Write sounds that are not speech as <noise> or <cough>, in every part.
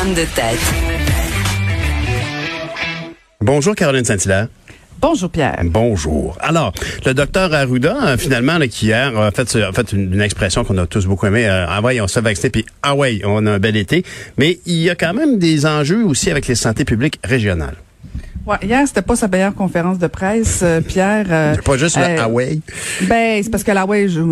De tête. Bonjour Caroline Saint-Hilaire. Bonjour Pierre. Bonjour. Alors, le docteur Arruda, euh, finalement, là, qui hier a fait, a fait une, une expression qu'on a tous beaucoup aimé. Euh, ah ouais, on se fait vacciner, puis ah ouais, on a un bel été. Mais il y a quand même des enjeux aussi avec les santé publiques régionales. Ouais, hier, c'était pas sa meilleure conférence de presse, euh, Pierre. Euh, pas juste le euh, Huawei. Ben, c'est parce que la Huawei, je,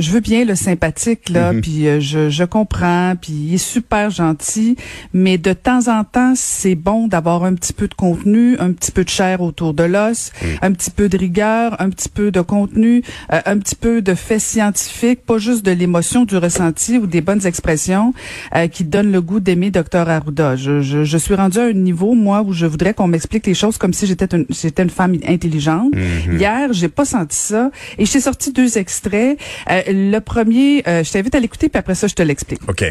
je, veux bien le sympathique, là, Mhm. puis euh, je, je comprends, puis il est super gentil, mais de temps en temps, c'est bon d'avoir un petit peu de contenu, un petit peu de chair autour de l'os, Mhm. un petit peu de rigueur, un petit peu de contenu, euh, un petit peu de faits scientifiques, pas juste de l'émotion, du ressenti ou des bonnes expressions euh, qui donnent le goût d'aimer Dr Arruda. Je, je, je suis rendue à un niveau, moi, où je voudrais qu'on m'explique les choses comme si j'étais une, j'étais une femme intelligente. Hier, j'ai pas senti ça. Et j'ai sorti deux extraits. Euh, le premier, euh, je t'invite à l'écouter, puis après ça, je te l'explique. OK.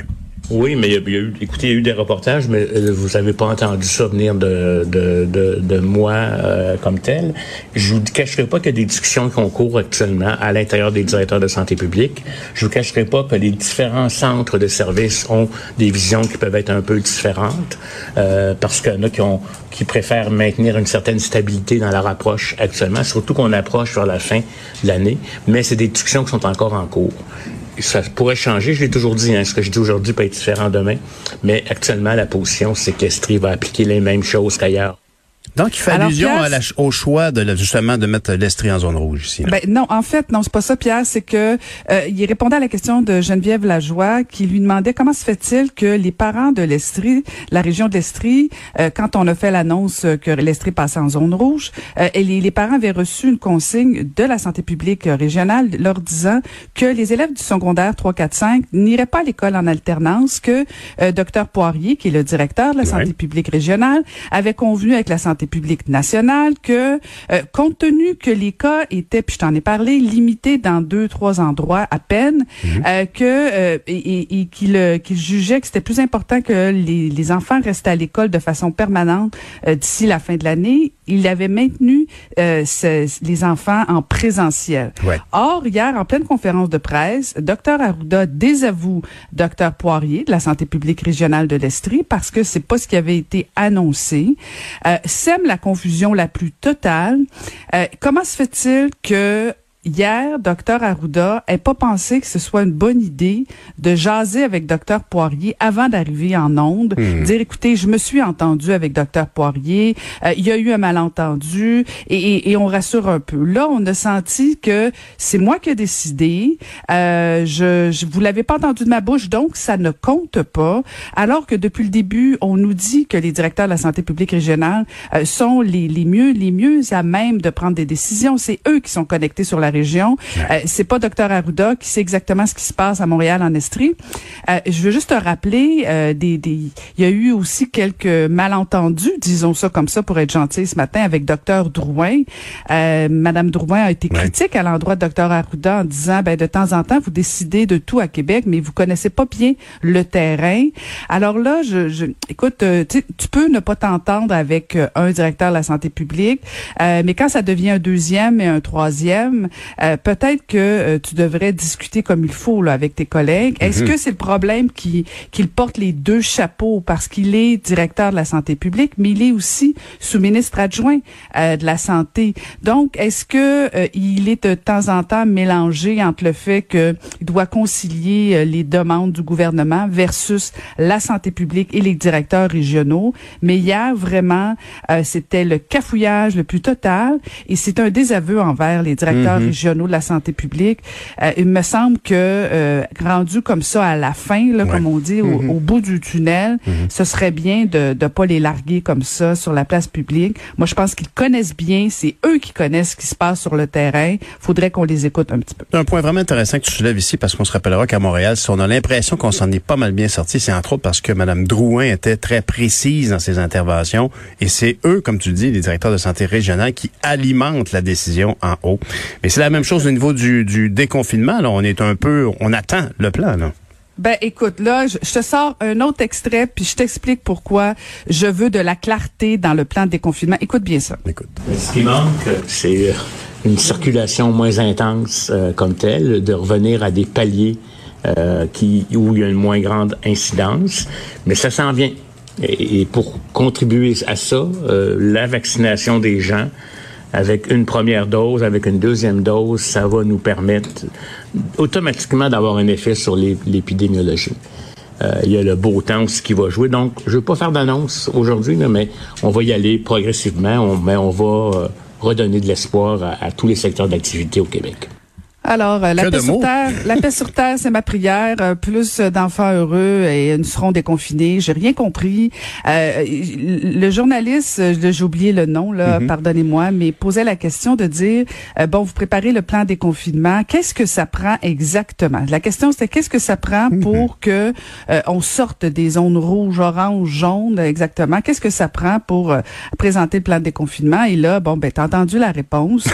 Oui, mais il y, a, eu, écoutez, il y a eu des reportages, mais euh, vous n'avez pas entendu ça venir de, de, de, de moi euh, comme tel. Je vous cacherai pas qu'il y a des discussions qui ont cours actuellement à l'intérieur des directeurs de santé publique. Je vous cacherai pas que les différents centres de services ont des visions qui peuvent être un peu différentes, euh, parce qu'il y en a qui, ont, qui préfèrent maintenir une certaine stabilité dans leur approche actuellement, surtout qu'on approche vers la fin de l'année, mais c'est des discussions qui sont encore en cours ça pourrait changer. Je l'ai toujours dit, hein, ce que je dis aujourd'hui peut être différent demain. Mais actuellement, la position, c'est qu'Estrie va appliquer les mêmes choses qu'ailleurs. Donc, il fait Alors, allusion Pierre, à la- au choix de, justement de mettre l'Estrie en zone rouge ici. là. Ben non, en fait, non, c'est pas ça, Pierre. C'est que euh, il répondait à la question de Geneviève Lajoie, qui lui demandait comment se fait-il que les parents de l'Estrie, la région de l'Estrie, euh, quand on a fait l'annonce que l'Estrie passait en zone rouge, euh, et les, les parents avaient reçu une consigne de la santé publique régionale leur disant que les élèves du secondaire 3, 4, 5 n'iraient pas à l'école en alternance, que euh, Dr Poirier, qui est le directeur de la santé Ouais. publique régionale, avait convenu avec la santé publique nationale que, euh, compte tenu que les cas étaient, puis je t'en ai parlé, limités dans deux, trois endroits à peine, euh, que euh, et, et- qu'il euh, qu'il jugeait que c'était plus important que les, les enfants restent à l'école de façon permanente euh, d'ici la fin de l'année. Il avait maintenu euh, ce- les enfants en présentiel. Ouais. Or, hier, en pleine conférence de presse, Dr Arruda désavoue Dr Poirier de la santé publique régionale de l'Estrie parce que c'est pas ce qui avait été annoncé. Euh, la confusion la plus totale. Euh, comment se fait-il que Hier, Dr Arruda n'ait pas pensé que ce soit une bonne idée de jaser avec Dr Poirier avant d'arriver en onde, dire écoutez, je me suis entendu avec Dr Poirier, euh, il y a eu un malentendu et, et- et on rassure un peu. Là, on a senti que c'est moi qui ai décidé, euh, je, je vous l'avez pas entendu de ma bouche, donc ça ne compte pas. Alors que depuis le début, on nous dit que les directeurs de la santé publique régionale euh, sont les, les mieux les mieux à même de prendre des décisions. C'est eux qui sont connectés sur la région. Euh, c'est pas Dr Arruda qui sait exactement ce qui se passe à Montréal en Estrie. Euh, je veux juste te rappeler euh, des, des il y a eu aussi quelques malentendus, disons ça comme ça pour être gentil ce matin avec Dr Drouin. Euh, Madame Drouin a été Ouais. critique à l'endroit de Dr Arruda en disant ben de temps en temps vous décidez de tout à Québec mais vous connaissez pas bien le terrain. Alors là je, je écoute euh, tu peux ne pas t'entendre avec euh, un directeur de la santé publique euh, mais quand ça devient un deuxième et un troisième euh, peut-être que euh, tu devrais discuter comme il faut là avec tes collègues. Est-ce que c'est le problème qui qu'il porte les deux chapeaux? Parce qu'il est directeur de la santé publique mais il est aussi sous-ministre adjoint euh, de la santé. Donc est-ce que euh, il est de temps en temps mélangé entre le fait que il doit concilier euh, les demandes du gouvernement versus la santé publique et les directeurs régionaux, mais hier vraiment euh, c'était le cafouillage le plus total et c'est un désaveu envers les directeurs régionaux de la santé publique. Euh, il me semble que euh, rendu comme ça à la fin, là, Ouais. comme on dit, au, au bout du tunnel, ce serait bien de ne pas les larguer comme ça sur la place publique. Moi, je pense qu'ils connaissent bien, c'est eux qui connaissent ce qui se passe sur le terrain. Faudrait qu'on les écoute un petit peu. Un point vraiment intéressant que tu soulèves ici, parce qu'on se rappellera qu'à Montréal, si on a l'impression qu'on s'en est pas mal bien sorti, c'est entre autres parce que Mme Drouin était très précise dans ses interventions. Et c'est eux, comme tu dis, les directeurs de santé régionale, qui alimentent la décision en haut. Mais c'est la même chose au niveau du, du déconfinement. Là. On est un peu, on attend le plan. Là. Ben écoute, là, je, je te sors un autre extrait, puis je t'explique pourquoi je veux de la clarté dans le plan de déconfinement. Écoute bien ça. Écoute. Ce qui manque, c'est euh, une circulation moins intense euh, comme telle, de revenir à des paliers euh, qui, où il y a une moins grande incidence. Mais ça s'en vient. Et, pour contribuer à ça, la vaccination des gens avec une première dose, avec une deuxième dose, ça va nous permettre automatiquement d'avoir un effet sur l'épidémiologie. Euh, il y a le beau temps aussi qui va jouer. Donc, je ne veux pas faire d'annonce aujourd'hui, mais on va y aller progressivement, mais on va euh, redonner de l'espoir à tous les secteurs d'activité au Québec. Alors, euh, la paix, sur terre, la paix sur terre, c'est ma prière. Euh, plus d'enfants heureux et nous serons déconfinés. J'ai rien compris. Euh, le journaliste, j'ai oublié le nom, là, mhm. pardonnez-moi, mais posait la question de dire, bon, vous préparez le plan déconfinement. Qu'est-ce que ça prend exactement? La question, c'était qu'est-ce que ça prend mhm. pour que on sorte des zones rouges, oranges, jaunes, exactement? Qu'est-ce que ça prend pour présenter le plan de déconfinement? Et là, bon, ben, t'as entendu la réponse.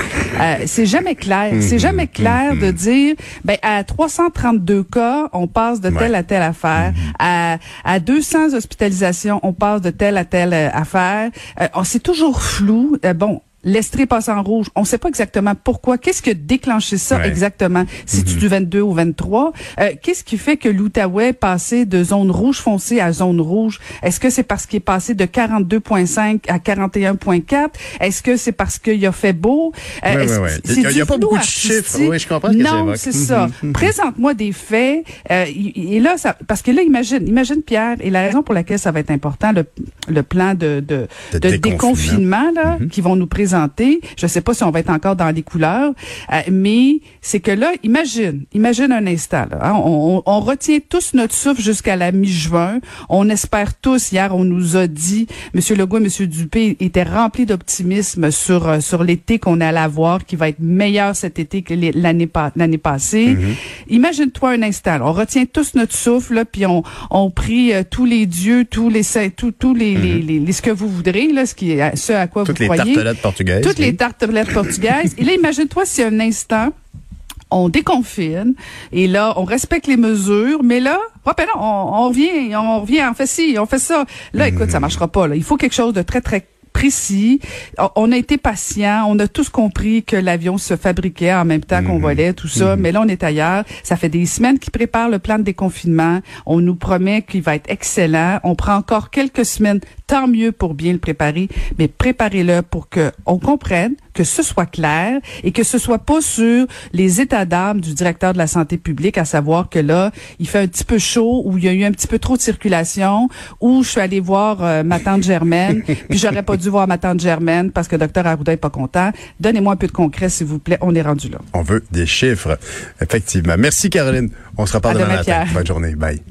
c'est jamais clair. C'est mhm. jamais clair de mm-hmm. dire, ben à 332 cas, on passe de telle à telle affaire. Mm-hmm. À, à 200 hospitalisations, on passe de telle à telle euh, affaire. Euh, c'est toujours flou. Euh, bon, L'Estrie passe en rouge. On ne sait pas exactement pourquoi. Qu'est-ce qui a déclenché ça exactement? Si tu du 22 ou 23, euh, qu'est-ce qui fait que l'Outaouais est passé de zone rouge foncée à zone rouge? Est-ce que c'est parce qu'il est passé de 42,5 à 41,4? Est-ce que c'est parce qu'il a fait beau? Euh, il n'y a, pas beaucoup de chiffres. Oui, je comprends ce Non, c'est ça. Mhm. Présente-moi des faits. Euh, et là, ça, parce que là, imagine, imagine Pierre, et la raison pour laquelle ça va être important, le, le plan de, de, de, déconfinement, là, mhm. qui vont nous présenter je ne sais pas si on va être encore dans les couleurs, euh, mais c'est que là, imagine, imagine un instant. Hein, on, retient tous notre souffle jusqu'à la mi-juin. On espère tous. Hier, on nous a dit, M. Legault et M. Dupé étaient remplis d'optimisme sur euh, sur l'été qu'on allait avoir, qui va être meilleur cet été que l'année l'année passée. Mm-hmm. Imagine-toi un instant. on retient tous notre souffle, puis on on prie euh, tous les dieux, tous les tous tous les, mm-hmm. les, les, ce que vous voudrez là, ce qui ce à quoi Toutes vous croyez. Toutes les tartelettes portugaises. et là, imagine-toi si un instant, on déconfine et là on respecte les mesures mais là ben on, on, revient on revient on fait ci on fait ça là écoute ça marchera pas là il faut quelque chose de très très précis. On a été patient, on a tous compris que l'avion se fabriquait en même temps qu'on mhm. volait, tout ça, mhm. mais là on est ailleurs. Ça fait des semaines qu'ils préparent le plan de déconfinement. On nous promet qu'il va être excellent. On prend encore quelques semaines, tant mieux pour bien le préparer, mais préparez-le pour que on comprenne, que ce soit clair et que ce soit pas sur les états d'âme du directeur de la santé publique, à savoir que là, il fait un petit peu chaud ou il y a eu un petit peu trop de circulation ou je suis allée voir euh, ma tante Germaine, <laughs> puis j'aurais pas dû voir ma tante Germaine parce que docteur Arruda est pas content. Donnez-moi un peu de concret, s'il vous plaît. On est rendu là. On veut des chiffres, effectivement. Merci, Caroline. On se reparle demain, demain matin. Bonne journée. Bye.